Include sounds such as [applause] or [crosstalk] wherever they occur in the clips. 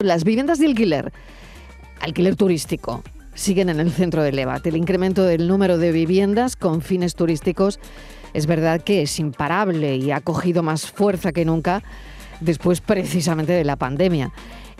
Las viviendas de alquiler, alquiler turístico, siguen en el centro del debate. El incremento del número de viviendas con fines turísticos es verdad que es imparable y ha cogido más fuerza que nunca después precisamente de la pandemia.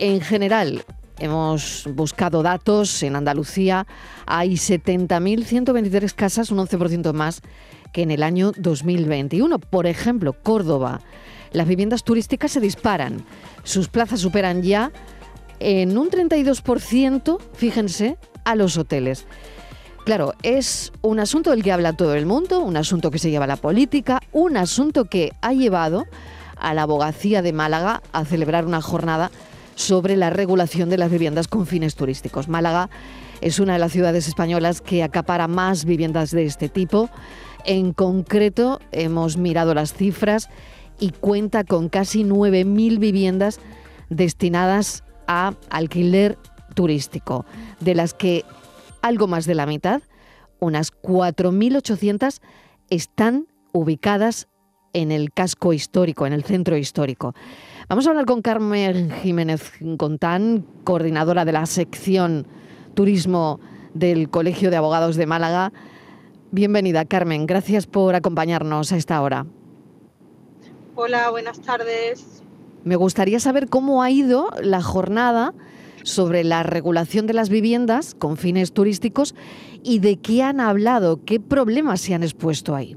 En general, hemos buscado datos. En Andalucía hay 70.123 casas, un 11% más que en el año 2021. Por ejemplo, Córdoba las viviendas turísticas se disparan. Sus plazas superan ya en un 32%, fíjense, a los hoteles. Claro, es un asunto del que habla todo el mundo, un asunto que se lleva a la política, un asunto que ha llevado a la abogacía de Málaga a celebrar una jornada sobre la regulación de las viviendas con fines turísticos. Málaga es una de las ciudades españolas que acapara más viviendas de este tipo. En concreto, hemos mirado las cifras y cuenta con casi 9.000 viviendas destinadas a alquiler turístico, de las que algo más de la mitad, unas 4.800, están ubicadas en el casco histórico, en el centro histórico. Vamos a hablar con Carmen Jiménez Contán, coordinadora de la sección Turismo del Colegio de Abogados de Málaga. Bienvenida, Carmen. Gracias por acompañarnos a esta hora. Hola, buenas tardes. Me gustaría saber cómo ha ido la jornada sobre la regulación de las viviendas con fines turísticos y de qué han hablado, qué problemas se han expuesto ahí.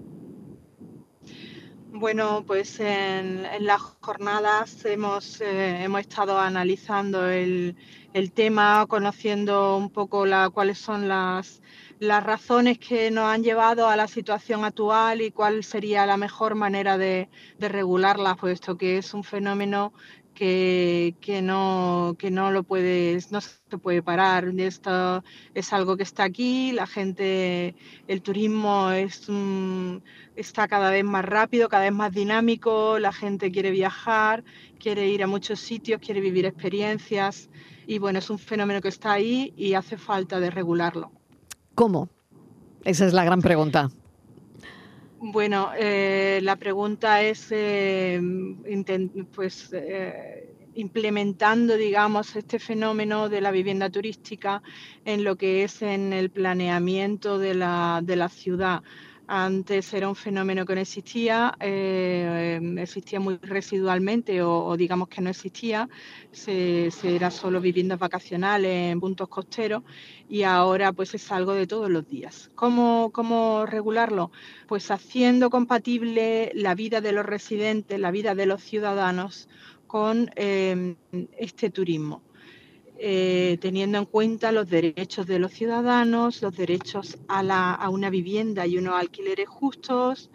Bueno, pues en, las jornadas hemos, eh, hemos estado analizando el, el, tema, conociendo un poco la, cuáles son las, las razones que nos han llevado a la situación actual y cuál sería la mejor manera de, regularla, puesto que es un fenómeno que, no, que no lo puedes, no se puede parar. Esto es algo que está aquí, la gente, el turismo es está cada vez más rápido, cada vez más dinámico, la gente quiere viajar, quiere ir a muchos sitios, quiere vivir experiencias y bueno, es un fenómeno que está ahí y hace falta de regularlo. ¿Cómo? Esa es la gran pregunta. Bueno, eh, la pregunta es, eh, pues, eh, implementando, digamos, este fenómeno de la vivienda turística en lo que es en el planeamiento de la, de la ciudad. Antes era un fenómeno que no existía, eh, existía muy residualmente o, digamos que no existía, se, era solo viviendas vacacionales en puntos costeros y ahora pues es algo de todos los días. ¿Cómo, cómo regularlo? Pues haciendo compatible la vida de los residentes, la vida de los ciudadanos con eh, este turismo. Eh, teniendo en cuenta los derechos de los ciudadanos, los derechos a, una vivienda y unos alquileres justos,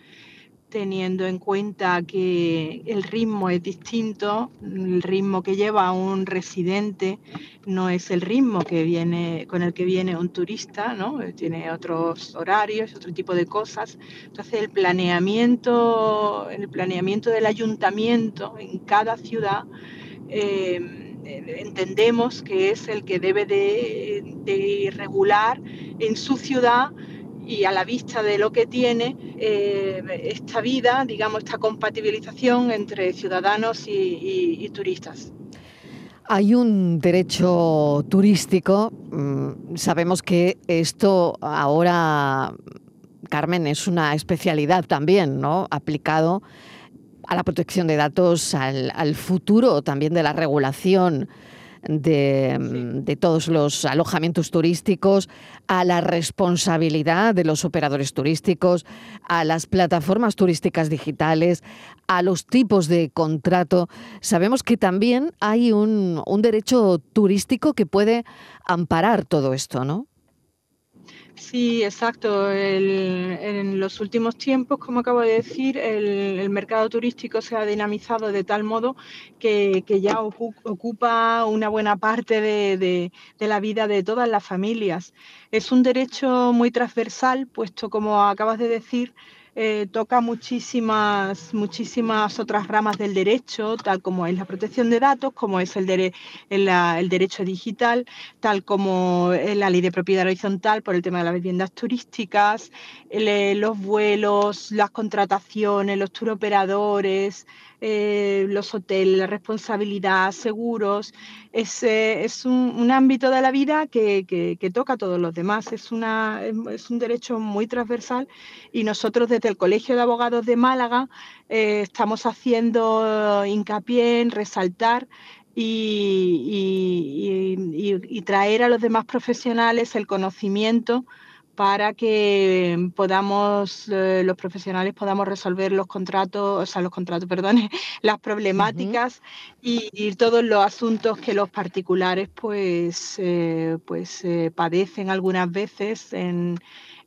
teniendo en cuenta que el ritmo es distinto, el ritmo que lleva un residente no es el ritmo que viene, con el que viene un turista, ¿no? tiene otros horarios, otro tipo de cosas. Entonces el planeamiento, el planeamiento del ayuntamiento en cada ciudad eh, entendemos que es el que debe de, regular en su ciudad y a la vista de lo que tiene eh, esta vida, digamos, esta compatibilización entre ciudadanos y, turistas. Hay un derecho turístico. Mm, sabemos que esto ahora, Carmen, es una especialidad también, ¿no? Aplicado a la protección de datos, al, futuro también de la regulación de, todos los alojamientos turísticos, a la responsabilidad de los operadores turísticos, a las plataformas turísticas digitales, a los tipos de contrato. Sabemos que también hay un, un derecho turístico que puede amparar todo esto, ¿no? Sí, exacto. en los últimos tiempos, como acabo de decir, el, mercado turístico se ha dinamizado de tal modo que, ya ocupa una buena parte de, la vida de todas las familias. Es un derecho muy transversal, puesto, como acabas de decir, eh, toca muchísimas, muchísimas otras ramas del derecho, tal como es la protección de datos, como es el, el, derecho digital, tal como la ley de propiedad horizontal por el tema de las viviendas turísticas, eh, los vuelos, las contrataciones, los turoperadores, eh, los hoteles, la responsabilidad, seguros. Es, es un, ámbito de la vida que, que, toca a todos los demás. Es, una, es un derecho muy transversal y nosotros desde el Colegio de Abogados de Málaga estamos haciendo hincapié en resaltar y, traer a los demás profesionales el conocimiento para que podamos, eh, los profesionales podamos resolver los contratos, o sea, los contratos, perdón, [laughs] las problemáticas y, todos los asuntos que los particulares pues, eh, pues eh, padecen algunas veces en,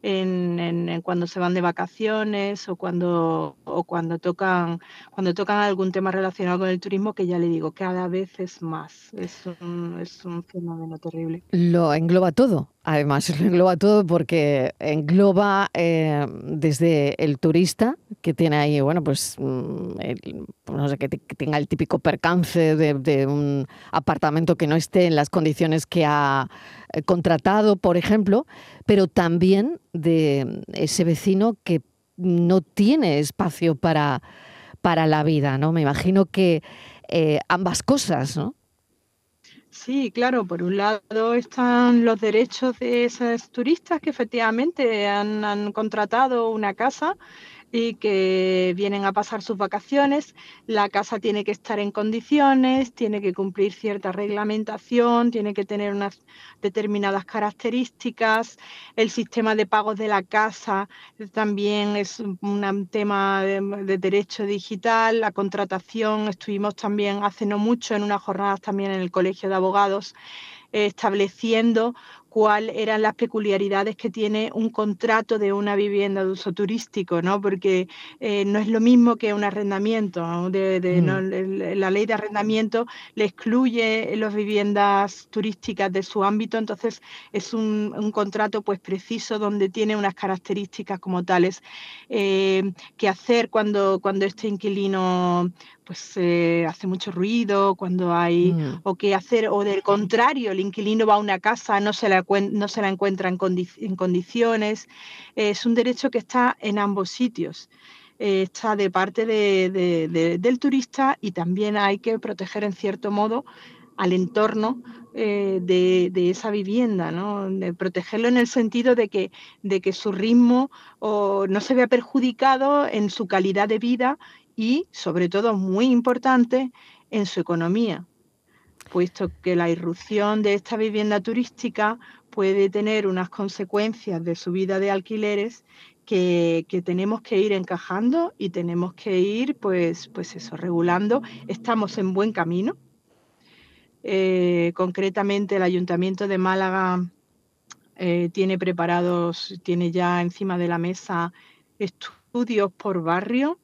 en, cuando se van de vacaciones o cuando, o cuando, tocan, cuando tocan algún tema relacionado con el turismo, que ya le digo, cada vez es más. Es un, es un fenómeno terrible. Lo engloba todo. Además, lo engloba todo porque engloba eh, desde el turista que tiene ahí, bueno, pues, mm, no sé, que, tenga el típico percance de, un apartamento que no esté en las condiciones que ha eh, contratado, por ejemplo, pero también de ese vecino que no tiene espacio para, para la vida, ¿no? Me imagino que eh, ambas cosas, ¿no? Sí, claro, por un lado están los derechos de esos turistas que efectivamente han contratado una casa y que vienen a pasar sus vacaciones. La casa tiene que estar en condiciones, tiene que cumplir cierta reglamentación, tiene que tener unas determinadas características. El sistema de pagos de la casa también es un tema de, derecho digital. La contratación, estuvimos también hace no mucho en unas jornadas también en el Colegio de Abogados eh, estableciendo cuáles eran las peculiaridades que tiene un contrato de una vivienda de uso turístico, ¿no? Porque eh, no es lo mismo que un arrendamiento. Mm. la ley de arrendamiento le excluye las viviendas turísticas de su ámbito, entonces es un, contrato pues preciso donde tiene unas características como tales eh, que hacer cuando, cuando este inquilino pues eh, hace mucho ruido, cuando hay, mm. o qué hacer, o del contrario, el inquilino va a una casa, no se la, no se la encuentra en, condiciones. es un derecho que está en ambos sitios. Eh, está de parte del turista y también hay que proteger en cierto modo al entorno eh, de, esa vivienda, ¿no? De protegerlo en el sentido de que, de que su ritmo no se vea perjudicado en su calidad de vida y, sobre todo, muy importante, en su economía, puesto que la irrupción de esta vivienda turística puede tener unas consecuencias de subida de alquileres que, tenemos que ir encajando y tenemos que ir, pues, pues eso, regulando. Estamos en buen camino. Eh, concretamente, el Ayuntamiento de Málaga eh, tiene preparados, tiene ya encima de la mesa estudios por barrio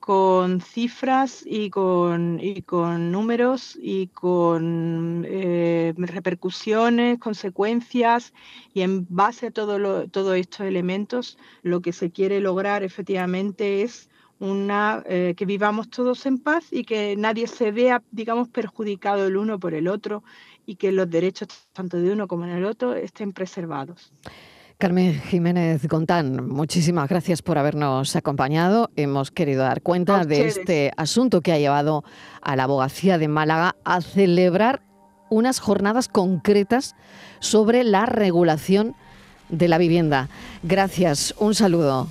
con cifras y con, y con números y con eh, repercusiones, consecuencias y en base a todo todos estos elementos lo que se quiere lograr efectivamente es una, eh, que vivamos todos en paz y que nadie se vea, digamos, perjudicado el uno por el otro y que los derechos tanto de uno como del otro estén preservados. Carmen Jiménez Gontán, muchísimas gracias por habernos acompañado. Hemos querido dar cuenta de este asunto que ha llevado a la abogacía de Málaga a celebrar unas jornadas concretas sobre la regulación de la vivienda. Gracias, un saludo.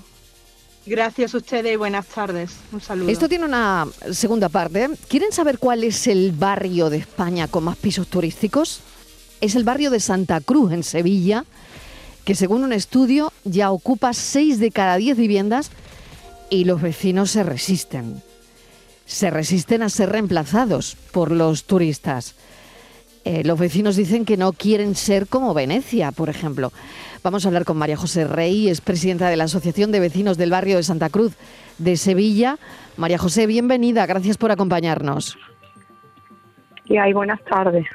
Gracias a ustedes y buenas tardes. Un saludo. Esto tiene una segunda parte. ¿Quieren saber cuál es el barrio de España con más pisos turísticos? Es el barrio de Santa Cruz, en Sevilla que según un estudio ya ocupa 6 de cada 10 viviendas y los vecinos se resisten. Se resisten a ser reemplazados por los turistas. Eh, los vecinos dicen que no quieren ser como Venecia, por ejemplo. Vamos a hablar con María José Rey, es presidenta de la Asociación de Vecinos del Barrio de Santa Cruz de Sevilla. María José, bienvenida, gracias por acompañarnos. Y hay buenas tardes.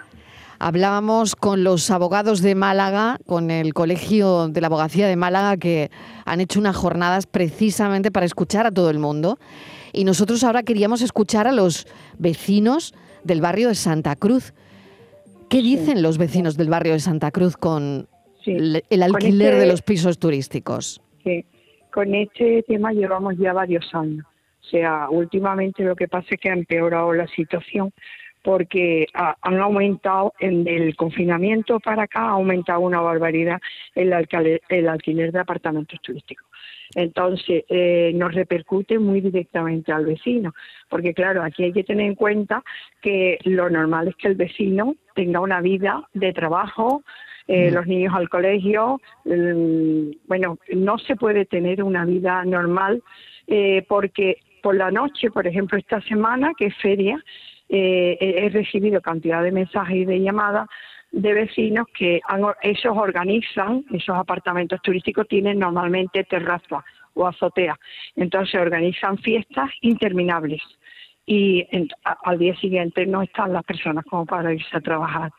Hablábamos con los abogados de Málaga, con el Colegio de la Abogacía de Málaga, que han hecho unas jornadas precisamente para escuchar a todo el mundo. Y nosotros ahora queríamos escuchar a los vecinos del barrio de Santa Cruz. ¿Qué dicen los vecinos del barrio de Santa Cruz con el alquiler de este los pisos turísticos? Sí, con este tema llevamos ya varios años. O sea, últimamente lo que pasa es que ha empeorado la situación porque han aumentado en el confinamiento para acá ha aumentado una barbaridad el el alquiler de apartamentos turísticos. Entonces, eh, nos repercute muy directamente al vecino, porque claro, aquí hay que tener en cuenta que lo normal es que el vecino tenga una vida de trabajo, eh, los niños al colegio, bueno, no se puede tener una vida normal eh, porque por la noche, por ejemplo, esta semana, que es feria, eh, he recibido cantidad de mensajes y de llamadas de vecinos que ellos organizan, esos apartamentos turísticos tienen normalmente terraza o azotea, entonces organizan fiestas interminables y al día siguiente no están las personas como para irse a trabajar.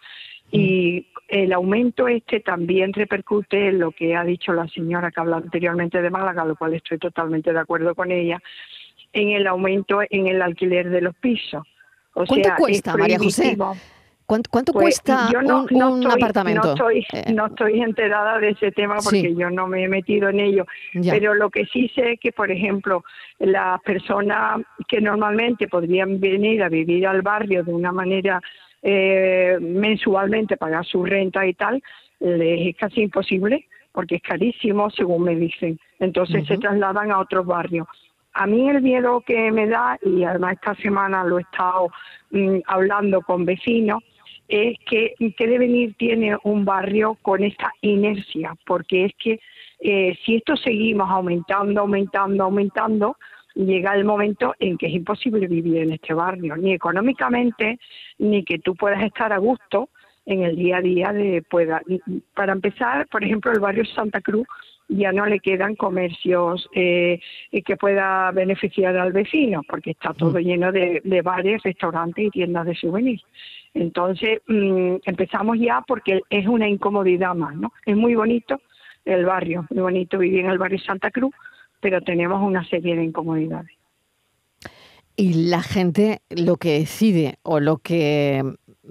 Y el aumento este también repercute en lo que ha dicho la señora que habla anteriormente de Málaga, lo cual estoy totalmente de acuerdo con ella, en el aumento en el alquiler de los pisos. ¿Cuánto cuesta, María José? ¿Cuánto, cuánto pues, cuesta un, apartamento? No estoy, eh, no estoy enterada de ese tema porque yo no me he metido en ello. Pero lo que sí sé es que, por ejemplo, las personas que normalmente podrían venir a vivir al barrio de una manera eh, mensualmente, pagar su renta y tal, les es casi imposible porque es carísimo, según me dicen. Entonces se trasladan a otros barrios. A mí el miedo que me da, y además esta semana lo he estado mm, hablando con vecinos, es que qué devenir tiene un barrio con esta inercia, porque es que eh, si esto seguimos aumentando, aumentando, aumentando, llega el momento en que es imposible vivir en este barrio, ni económicamente, ni que tú puedas estar a gusto en el día a día de pueda. Para empezar, por ejemplo, el barrio Santa Cruz ya no le quedan comercios eh, que pueda beneficiar al vecino, porque está todo mm. lleno de, bares, restaurantes y tiendas de souvenirs. Entonces, mm, empezamos ya porque es una incomodidad más, ¿no? Es muy bonito el barrio, muy bonito vivir en el barrio Santa Cruz, pero tenemos una serie de incomodidades. Y la gente lo que decide o lo que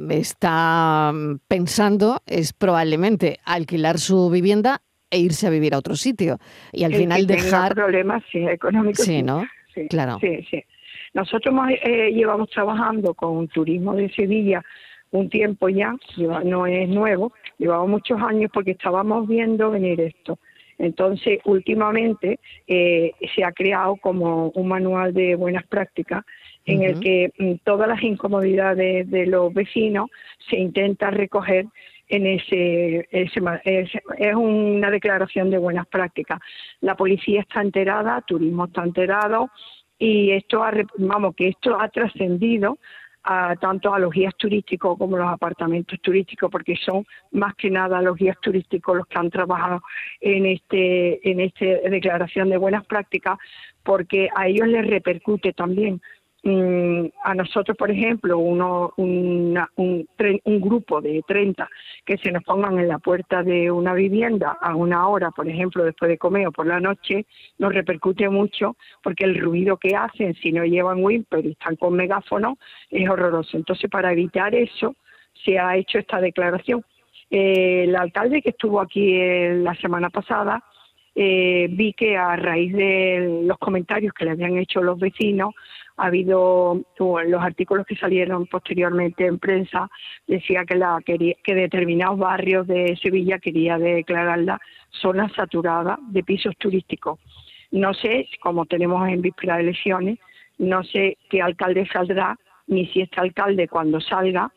está pensando es probablemente alquilar su vivienda e irse a vivir a otro sitio. Y al final dejar problemas económicos sí, no claro. sí sí. Nosotros eh, llevamos trabajando con turismo de Sevilla un tiempo ya no es nuevo llevamos muchos años porque estábamos viendo venir esto. Entonces últimamente eh, se ha creado como un manual de buenas prácticas en el que mm, todas las incomodidades de los vecinos se intenta recoger en ese, es, una declaración de buenas prácticas. La policía está enterada, turismo está enterado y esto ha, vamos que esto ha trascendido a, tanto a los guías turísticos como los apartamentos turísticos porque son más que nada los guías turísticos los que han trabajado en este en esta declaración de buenas prácticas porque a ellos les repercute también Mm, a nosotros, por ejemplo, uno, un, un, grupo de 30 que se nos pongan en la puerta de una vivienda a una hora, por ejemplo, después de comer o por la noche, nos repercute mucho porque el ruido que hacen si no llevan wimper y están con megáfono es horroroso. Entonces, para evitar eso, se ha hecho esta declaración. Eh, el alcalde que estuvo aquí la semana pasada eh, vi que a raíz de los comentarios que le habían hecho los vecinos, ha habido los artículos que salieron posteriormente en prensa, decía que, la, que determinados barrios de Sevilla quería declararla zona saturada de pisos turísticos. No sé, como tenemos en víspera de elecciones, no sé qué alcalde saldrá, ni si este alcalde cuando salga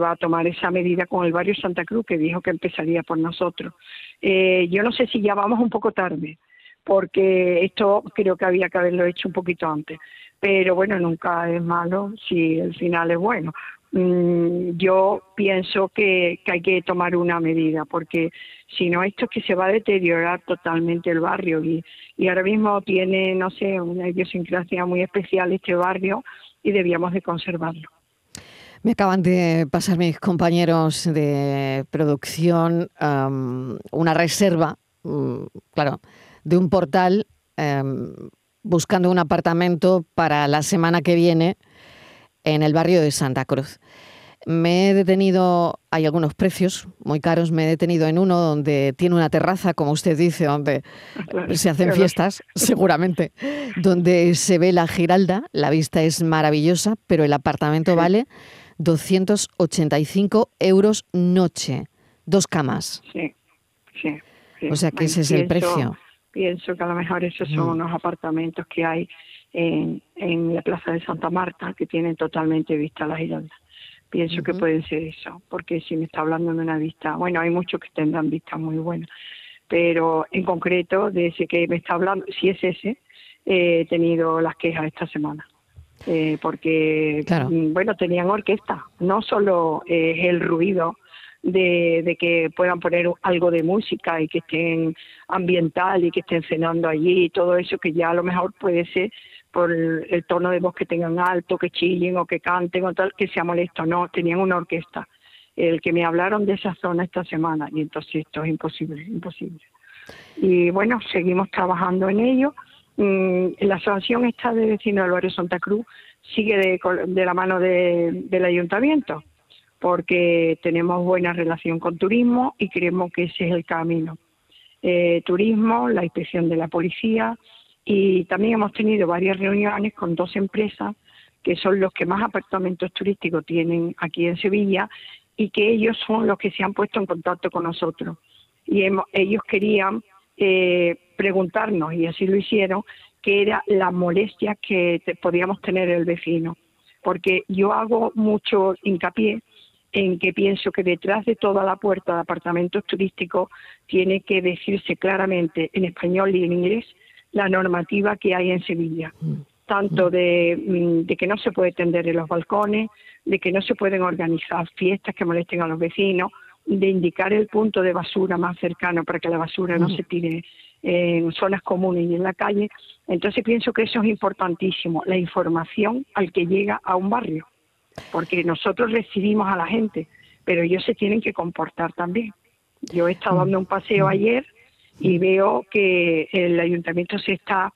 va a tomar esa medida con el barrio Santa Cruz, que dijo que empezaría por nosotros. Eh, yo no sé si ya vamos un poco tarde, porque esto creo que había que haberlo hecho un poquito antes. Pero bueno, nunca es malo si el final es bueno. Mm, yo pienso que, hay que tomar una medida, porque si no, esto es que se va a deteriorar totalmente el barrio. Y, y ahora mismo tiene, no sé, una idiosincrasia muy especial este barrio y debíamos de conservarlo. Me acaban de pasar mis compañeros de producción una reserva, mm, claro, de un portal em, buscando un apartamento para la semana que viene en el barrio de Santa Cruz. Me he detenido, hay algunos precios muy caros, me he detenido en uno donde tiene una terraza, como usted dice, donde se hacen fiestas, seguramente, donde se ve la Giralda, la vista es maravillosa, pero el apartamento vale 285 euros noche, dos camas. Sí, sí. O sea que ese es el precio. Pienso que a lo mejor esos son mm. unos apartamentos que hay en, en la Plaza de Santa Marta que tienen totalmente vista a la Giralda. Pienso que puede ser eso, porque si me está hablando de una vista, bueno, hay muchos que tendrán vistas muy buenas, pero en concreto, de ese que me está hablando, si es ese, he tenido las quejas esta semana. Eh, porque, mm, bueno, tenían orquesta, no solo es el ruido de, de, que puedan poner algo de música y que estén ambiental y que estén cenando allí y todo eso que ya a lo mejor puede ser por el, tono de voz que tengan alto, que chillen o que canten o tal, que sea molesto. No, tenían una orquesta. El que me hablaron de esa zona esta semana y entonces esto es imposible, imposible. Y bueno, seguimos trabajando en ello. Mm, la asociación esta de vecinos del barrio Santa Cruz sigue de, de la mano del ayuntamiento porque tenemos buena relación con turismo y creemos que ese es el camino. Eh, turismo, la inspección de la policía, y también hemos tenido varias reuniones con dos empresas que son los que más apartamentos turísticos tienen aquí en Sevilla y que ellos son los que se han puesto en contacto con nosotros. Y ellos querían eh, preguntarnos, y así lo hicieron, qué era la molestia que podíamos tener el vecino. Porque yo hago mucho hincapié en que pienso que detrás de toda la puerta de apartamentos turísticos tiene que decirse claramente en español y en inglés la normativa que hay en Sevilla, mm. tanto mm, de, que no se puede tender en los balcones, de que no se pueden organizar fiestas que molesten a los vecinos, de indicar el punto de basura más cercano para que la basura no mm. se tire en zonas comunes y en la calle. Entonces pienso que eso es importantísimo, la información al que llega a un barrio, porque nosotros recibimos a la gente, pero ellos se tienen que comportar también. Yo he estado dando un paseo ayer y veo que el ayuntamiento se está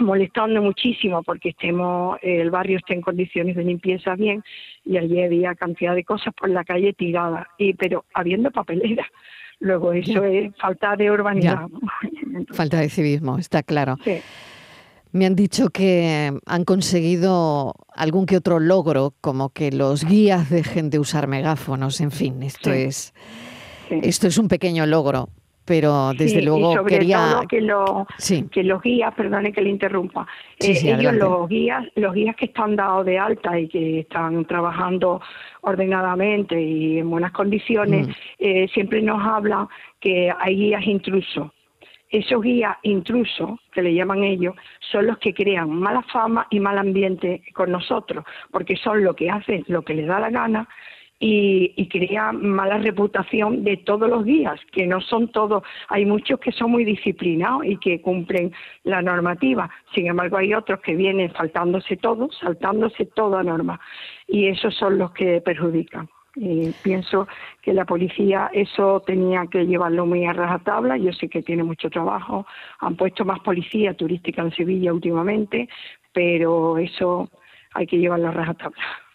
molestando muchísimo porque estemos el barrio esté en condiciones de limpieza bien y allí había cantidad de cosas por la calle tiradas. Y pero habiendo papelera [laughs] luego eso es falta de urbanidad. Falta de civismo está claro. Me han dicho que han conseguido algún que otro logro, como que los guías dejen de usar megáfonos, en fin, esto es esto es un pequeño logro, pero desde luego y sobre quería todo que, lo, que los guías, perdone que le interrumpa, eh, ellos los guías, los guías que están dados de alta y que están trabajando ordenadamente y en buenas condiciones, mm. eh, siempre nos hablan que hay guías intrusos. Esos guías intrusos, que le llaman ellos, son los que crean mala fama y mal ambiente con nosotros, porque son lo que hacen lo que les da la gana, y, crea mala reputación de todos los días, que no son todos, hay muchos que son muy disciplinados y que cumplen la normativa, sin embargo hay otros que vienen faltándose todo, saltándose toda norma, y esos son los que perjudican. Y pienso que la policía eso tenía que llevarlo muy a rajatabla. Yo sé que tiene mucho trabajo. Han puesto más policía turística en Sevilla últimamente, pero eso hay que llevarlo a rajatabla.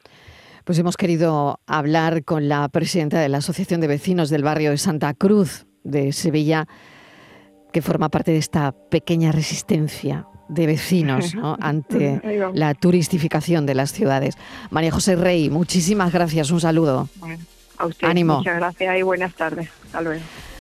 Pues hemos querido hablar con la presidenta de la Asociación de Vecinos del barrio de Santa Cruz de Sevilla, que forma parte de esta pequeña resistencia de vecinos [laughs] ante la turistificación de las ciudades. María José Rey, muchísimas gracias, un saludo. a usted, Ánimo. Muchas gracias y buenas tardes. Hasta luego.